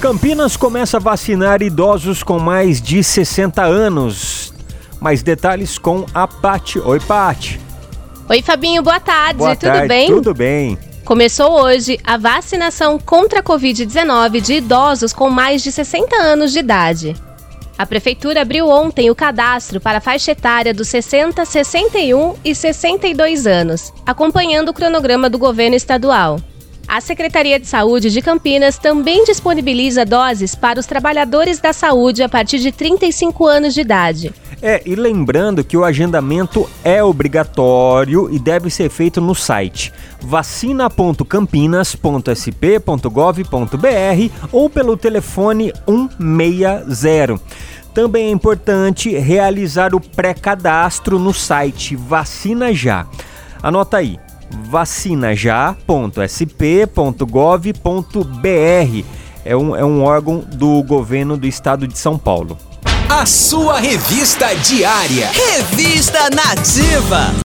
Campinas começa a vacinar idosos com mais de 60 anos. Mais detalhes com a Pati. Oi, Pati. Oi, Fabinho, boa tarde. Boa Tudo tarde. bem? Tudo bem. Começou hoje a vacinação contra a Covid-19 de idosos com mais de 60 anos de idade. A Prefeitura abriu ontem o cadastro para a faixa etária dos 60, 61 e 62 anos, acompanhando o cronograma do governo estadual. A Secretaria de Saúde de Campinas também disponibiliza doses para os trabalhadores da saúde a partir de 35 anos de idade. É, e lembrando que o agendamento é obrigatório e deve ser feito no site vacina.campinas.sp.gov.br ou pelo telefone 160. Também é importante realizar o pré-cadastro no site Vacina Já. Anota aí, vacinajá.sp.gov.br. É um, é um órgão do governo do estado de São Paulo. A sua revista diária. Revista Nativa.